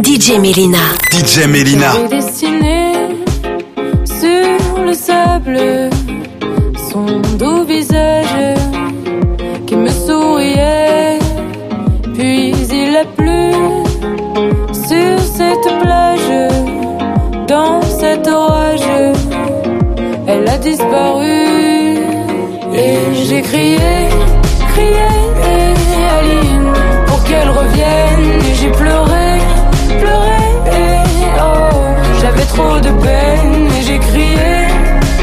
DJ Mélina. DJ Mélina. dessiné sur le sable son doux visage qui me souriait. Puis il a plu sur cette plage, dans cet orage. Elle a disparu et j'ai crié, crié, trop de peine et j'ai crié,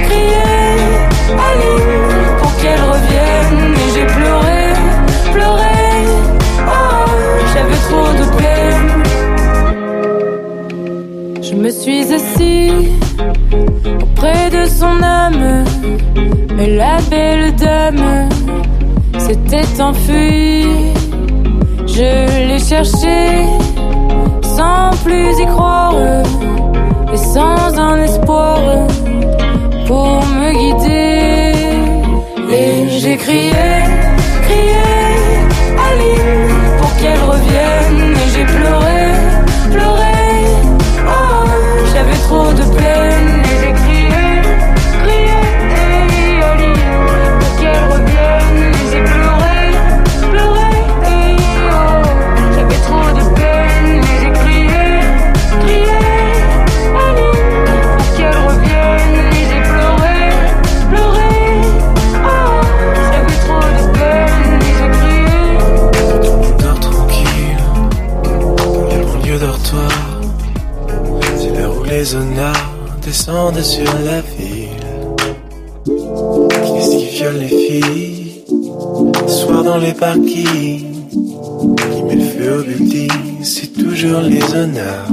crié, Aline, pour qu'elle revienne. Et j'ai pleuré, pleuré, oh, j'avais trop de peine. Je me suis assis auprès de son âme, mais la belle dame s'était enfuie. Je l'ai cherchée sans plus y croire et sans un espoir pour me guider. Et j'ai crié, crié, Aline, pour qu'elle revienne. Les honneurs descendent sur la ville. Qui est-ce qui viole les filles? Soir dans les parkings. Qui met le feu au building C'est toujours les honneurs.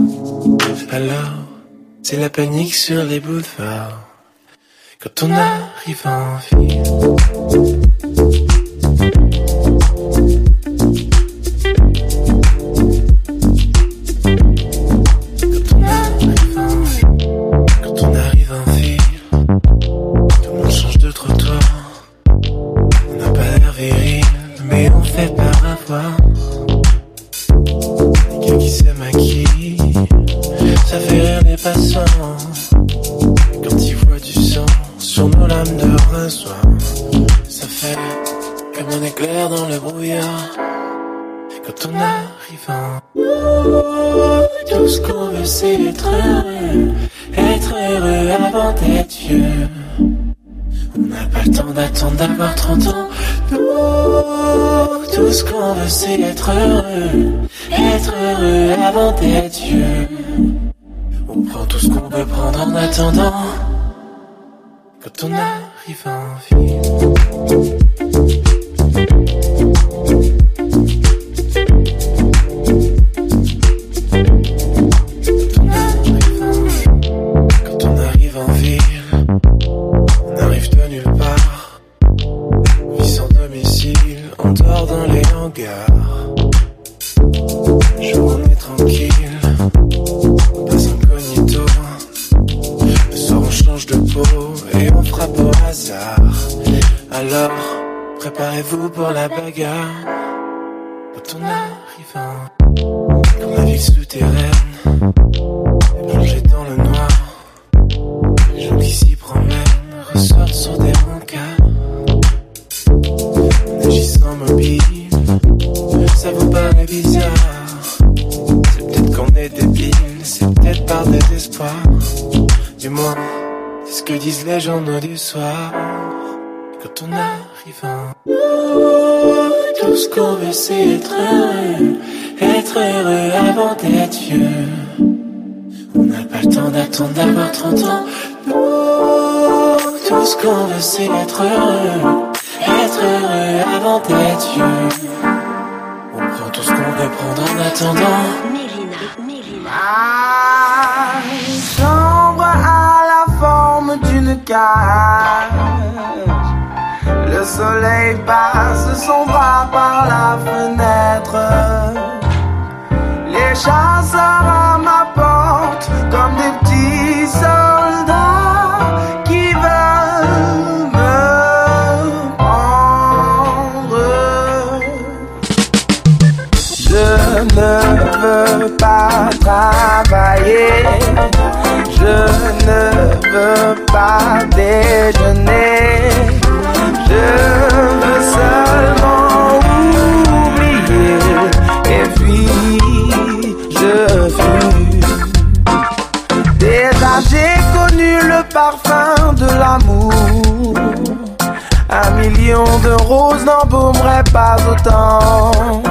Alors, c'est la panique sur les boulevards. Quand on arrive en ville. Disent les journaux du soir. Quand on arrive en tout ce qu'on veut c'est être heureux, être heureux avant d'être vieux. On n'a pas le temps d'attendre d'avoir 30 ans. Tout ce qu'on veut c'est être heureux, être heureux avant d'être vieux. On prend tout ce qu'on peut prendre en attendant. Mélina. Mélina. Ma Le soleil passe son bras par la fenêtre. Les chasseurs à ma porte comme des petits soldats qui veulent me prendre. Je ne veux pas travailler. Je ne je veux pas déjeuner. Je veux seulement oublier. Et puis, je fuis. Déjà, j'ai connu le parfum de l'amour. Un million de roses n'embaumerait pas autant.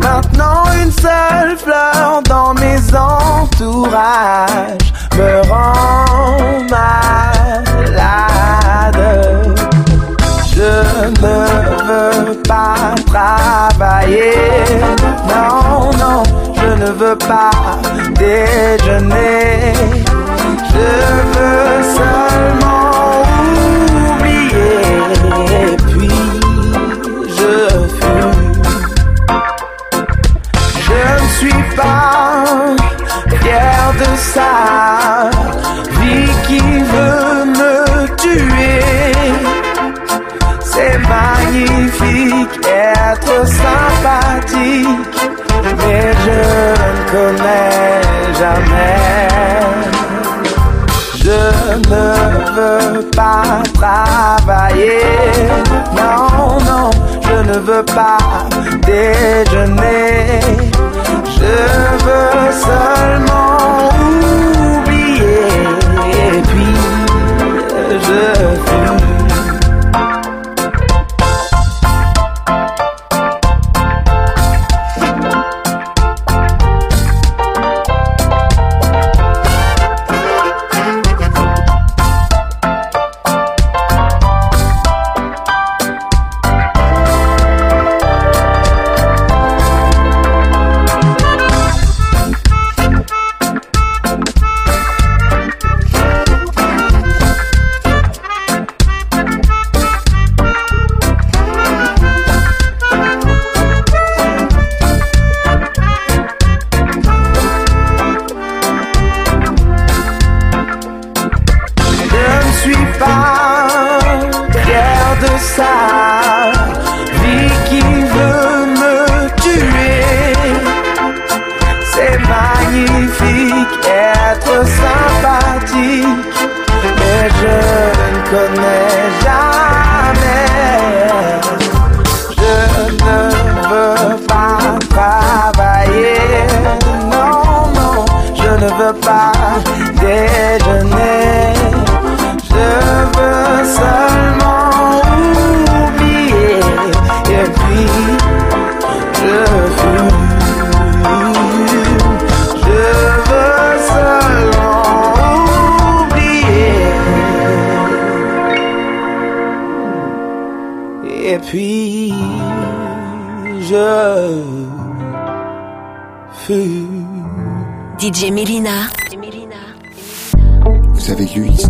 Maintenant une seule fleur dans mes entourages me rend malade. Je ne veux pas travailler. Non, non, je ne veux pas déjeuner. Je veux seulement 真的 DJ Melina. Vous avez lu ici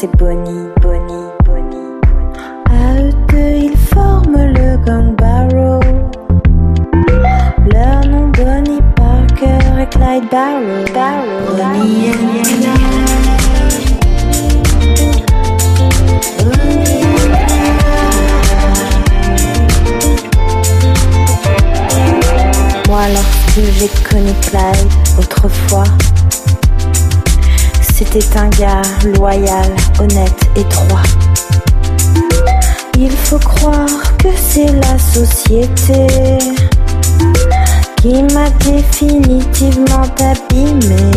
c'est Bonnie. était un gars loyal, honnête et droit. Il faut croire que c'est la société qui m'a définitivement abîmée.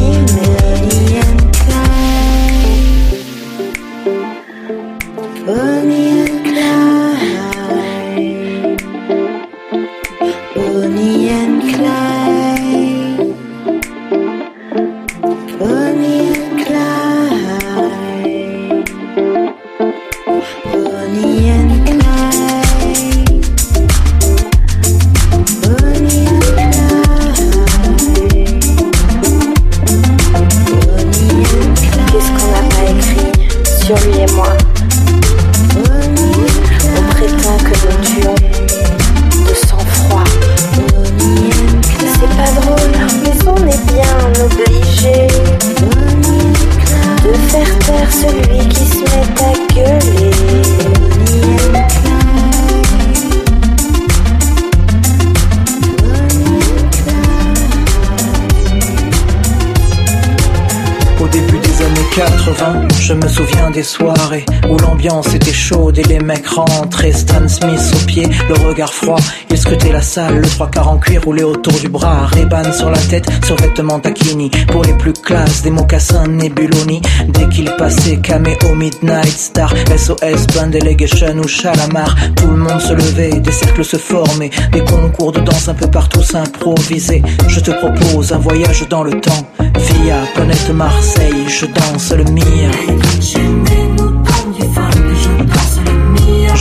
Il scrutait la salle, le trois quarts en cuir roulé autour du bras, Reban sur la tête, sur vêtements taquini. Pour les plus classes, des mocassins Nebuloni. Dès qu'il passait, Cameo Midnight Star, SOS Band Delegation ou Chalamar, tout le monde se levait, des cercles se formaient, des concours de danse un peu partout s'improvisaient. Je te propose un voyage dans le temps, via planète Marseille, je danse le mien.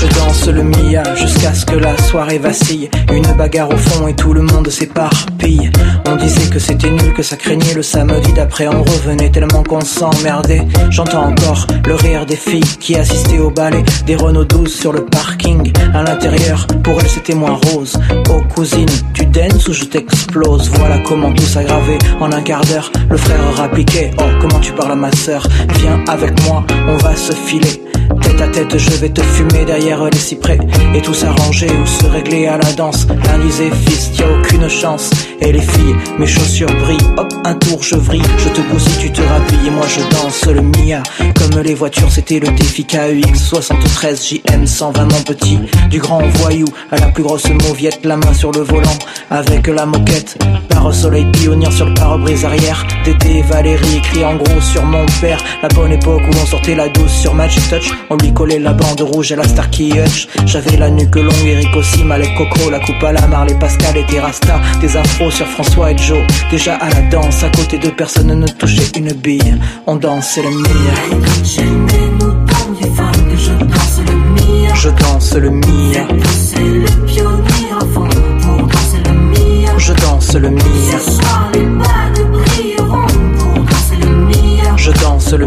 Je danse le mia jusqu'à ce que la soirée vacille. Une bagarre au fond et tout le monde s'éparpille. On disait que c'était nul, que ça craignait le samedi d'après. On revenait tellement qu'on s'emmerdait. J'entends encore le rire des filles qui assistaient au ballet. Des Renault 12 sur le parking. À l'intérieur, pour elles c'était moins rose. Oh cousine, tu danses ou je t'explose? Voilà comment tout s'aggravait en un quart d'heure. Le frère rappliquait. Oh comment tu parles à ma sœur? Viens avec moi, on va se filer. Tête à tête, je vais te fumer derrière les cyprès Et tout s'arranger ou se régler à la danse. L'un disait, fils, y a aucune chance. Et les filles, mes chaussures brillent. Hop, un tour, je vrille. Je te bousille, tu te rhabilles Et moi je danse le Mia. Comme les voitures, c'était le défi KUX 73 JM 120 mon petit. Du grand voyou à la plus grosse mauviette La main sur le volant. Avec la moquette Par soleil pionnière sur le pare-brise arrière. Dédé Valérie écrit en gros sur mon père. La bonne époque où on sortait la douce sur Magic Touch on lui collait la bande rouge à la Starkey Hutch. J'avais la nuque longue, Eric aussi, Malek Coco, la coupe à la Marley Pascal et Terrasta. Des afros sur François et Joe. Déjà à la danse, à côté de personne ne touchait une bille. On dansait le mia. Je danse le mia. Je danse le mia. Je danse le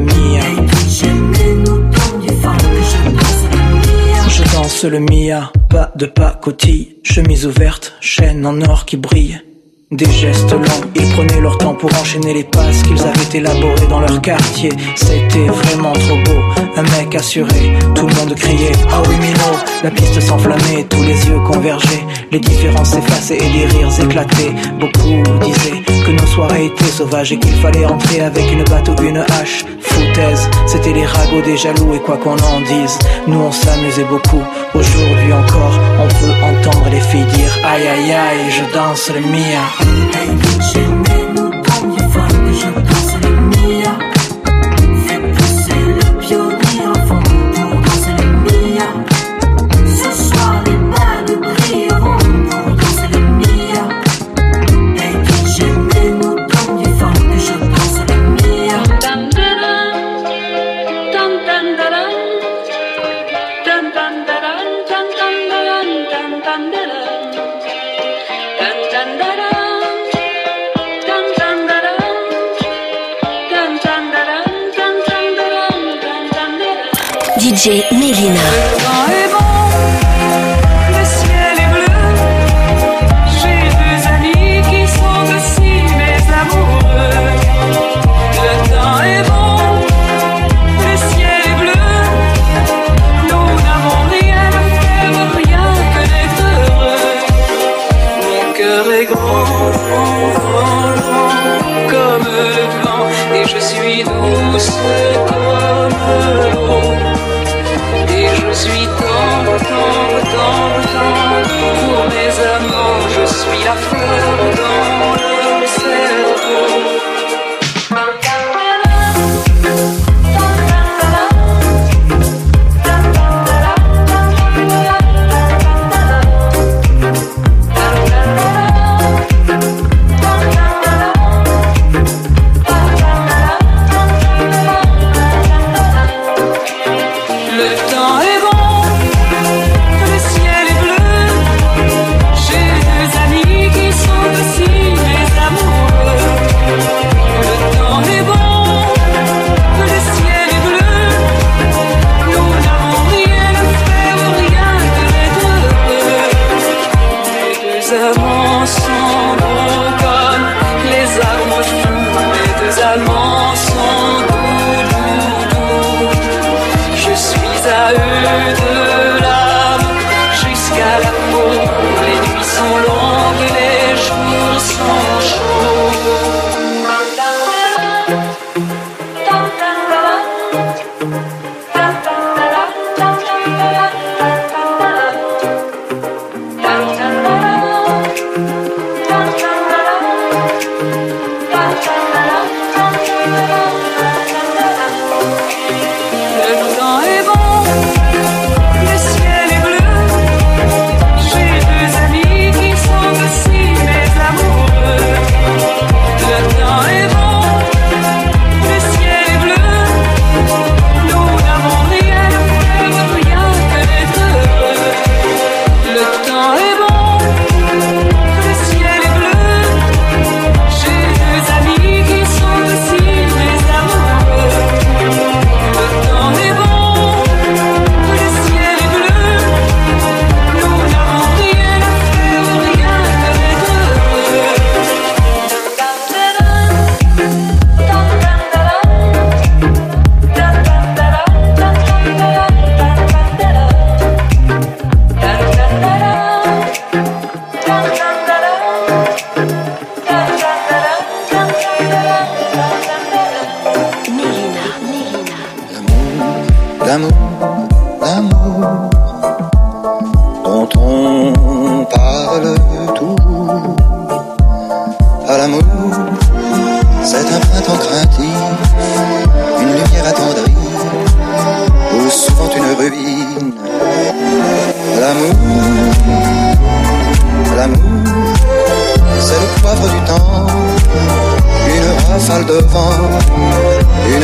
mia. Je danse le mia, pas de chemise ouverte, chaîne en or qui brille. Des gestes lents, ils prenaient leur temps pour enchaîner les passes qu'ils avaient élaborées dans leur quartier. C'était vraiment trop beau, un mec assuré, tout le monde criait Ah oui Mino, la piste s'enflammait, tous les yeux convergeaient, les différences s'effaçaient et les rires éclataient. Beaucoup disaient que nos soirées étaient sauvages et qu'il fallait entrer avec une batte une hache. Foutaise, c'était les ragots des jaloux et quoi qu'on en dise, nous on s'amusait beaucoup. Aujourd'hui encore, on peut entendre les filles dire aïe aïe aïe, je danse le mia.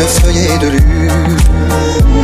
feuillet de lune.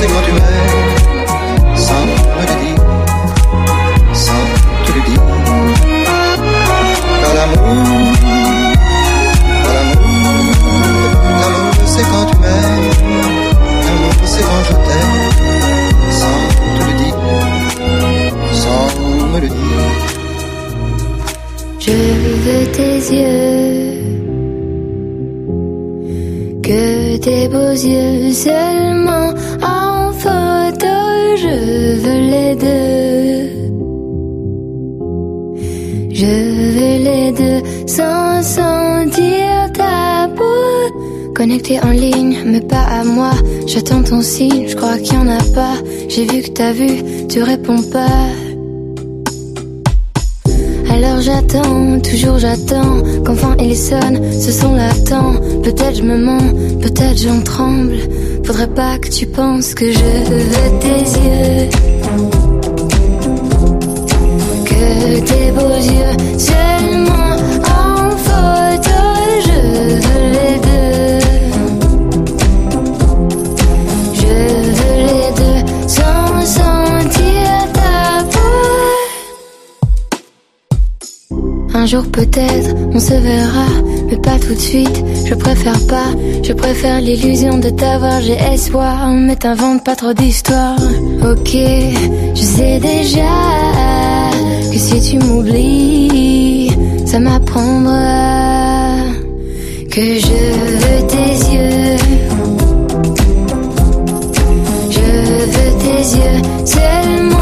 single Faudrait pas que tu penses que je veux tes yeux. Que tes beaux yeux seulement en photo, je veux les deux. Je veux les deux sans sentir ta peau. Un jour peut-être on se verra pas tout de suite. Je préfère pas, je préfère l'illusion de t'avoir. J'ai espoir, hein, mais t'invente pas trop d'histoires. Ok, je sais déjà que si tu m'oublies, ça m'apprendra que je veux tes yeux. Je veux tes yeux seulement.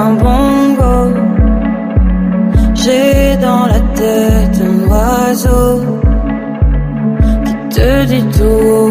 un bongo. J'ai dans la tête un oiseau qui te dit tout.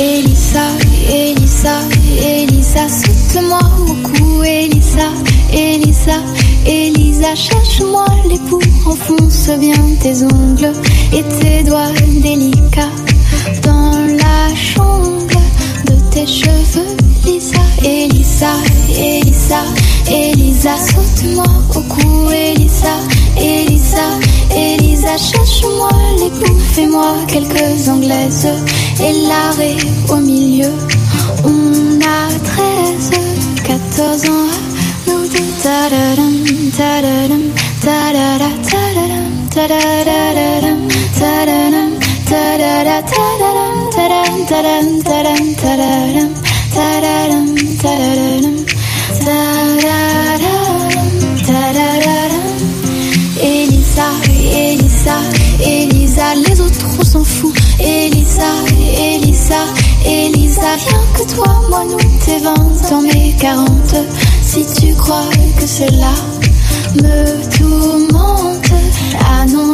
Elisa, Elisa, Elisa, souffle-moi au cou, Elisa, Elisa, Elisa, cherche-moi les poux, enfonce bien tes ongles et tes doigts délicats. tes cheveux, Lisa, Elisa, Elisa, Elisa, saute-moi au cou, Elisa, Elisa, Elisa, cherche-moi les bouts, fais-moi quelques anglaises, et l'arrêt au milieu, on a 13, 14 ans, nous deux, tadadam, tadadam, tadada, tadadam, tadadam, tadadam, tadada, tadadam, Elisa, Elisa, Elisa, les autres s'en fout. Elisa, Elisa, Elisa, rien que toi, moi, nous, t'es 20 ans, mais 40. Si tu crois que cela me tourmente, ah non,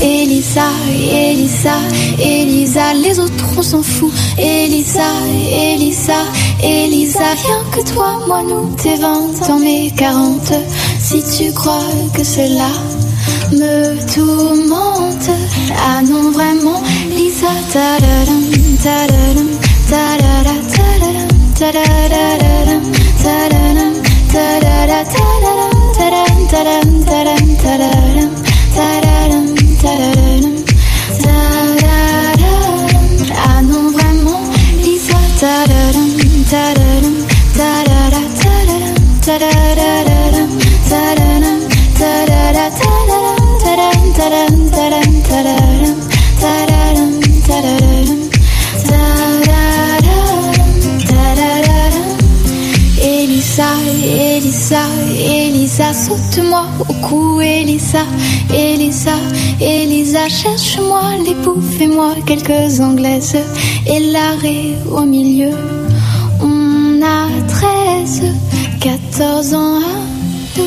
Elisa, Elisa, Elisa, les autres on s'en fout. Elisa, Elisa, Elisa, rien que toi, moi, nous, t'es 20 ans, mes 40. Si tu crois que cela me tourmente, ah non, vraiment, Lisa, ta ah non, vraiment. Elisa, Elisa, Elisa, saute-moi au cou, Elisa cherche, moi les poufs et moi quelques anglaises. Et l'arrêt au milieu, on a 13, 14 ans à nous.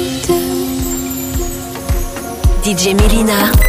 DJ Melina.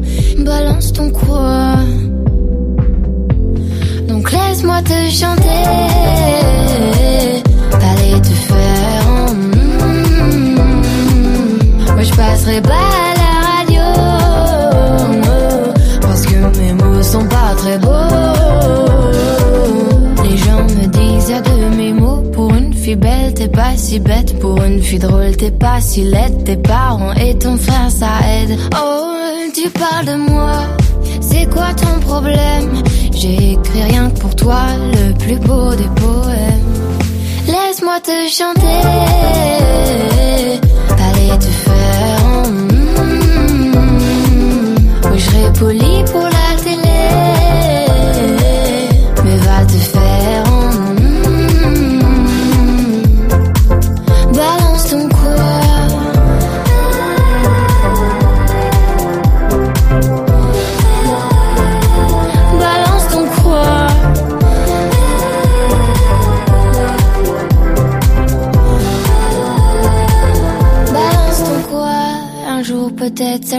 Balance ton quoi. Donc laisse-moi te chanter, aller te faire. Moi je passerai pas à la radio, parce que mes mots sont pas très beaux. Les gens me disent de mes mots pour une fille belle, t'es pas si bête. Pour une fille drôle, t'es pas si laide. Tes parents et ton frère, ça aide. Oh, tu parles de moi, c'est quoi ton problème? J'ai écrit rien que pour toi, le plus beau des poèmes. Laisse-moi te chanter, aller te faire. Oui, je serai poli pour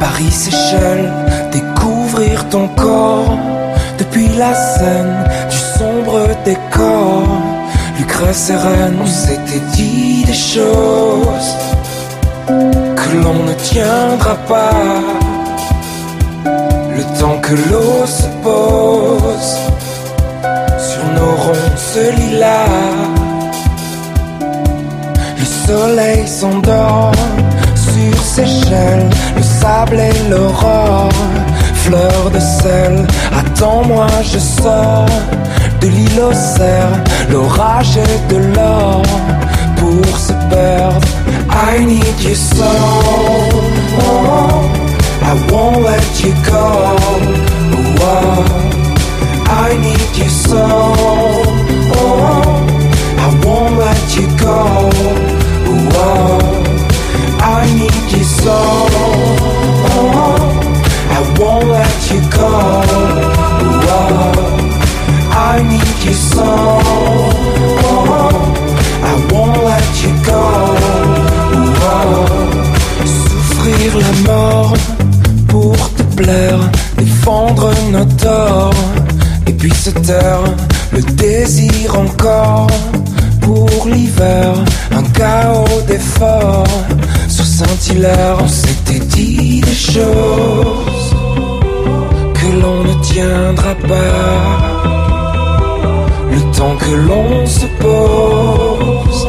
Paris Seychelles, découvrir ton corps. Depuis la scène du sombre décor, Lucrèce et on s'était dit des choses que l'on ne tiendra pas. Le temps que l'eau se pose sur nos ronces lilas. Le soleil s'endort sur Seychelles, le sable et l'aurore, fleur de sel. Attends-moi, je sors de l'île au cerf, l'orage et de l'or pour se perdre. I need you so. I won't let you go. Oh, I need you so. I won't let you go. Oh, I need you so. I won't let you go. I need you souffrir la mort pour te plaire, défendre nos torts, et puis se taire, le désir encore pour l'hiver, un chaos d'efforts On s'était dit des choses que l'on ne tiendra pas. Le temps que l'on se pose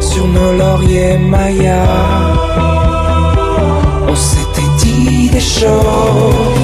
sur nos lauriers mayas, on s'était dit des choses.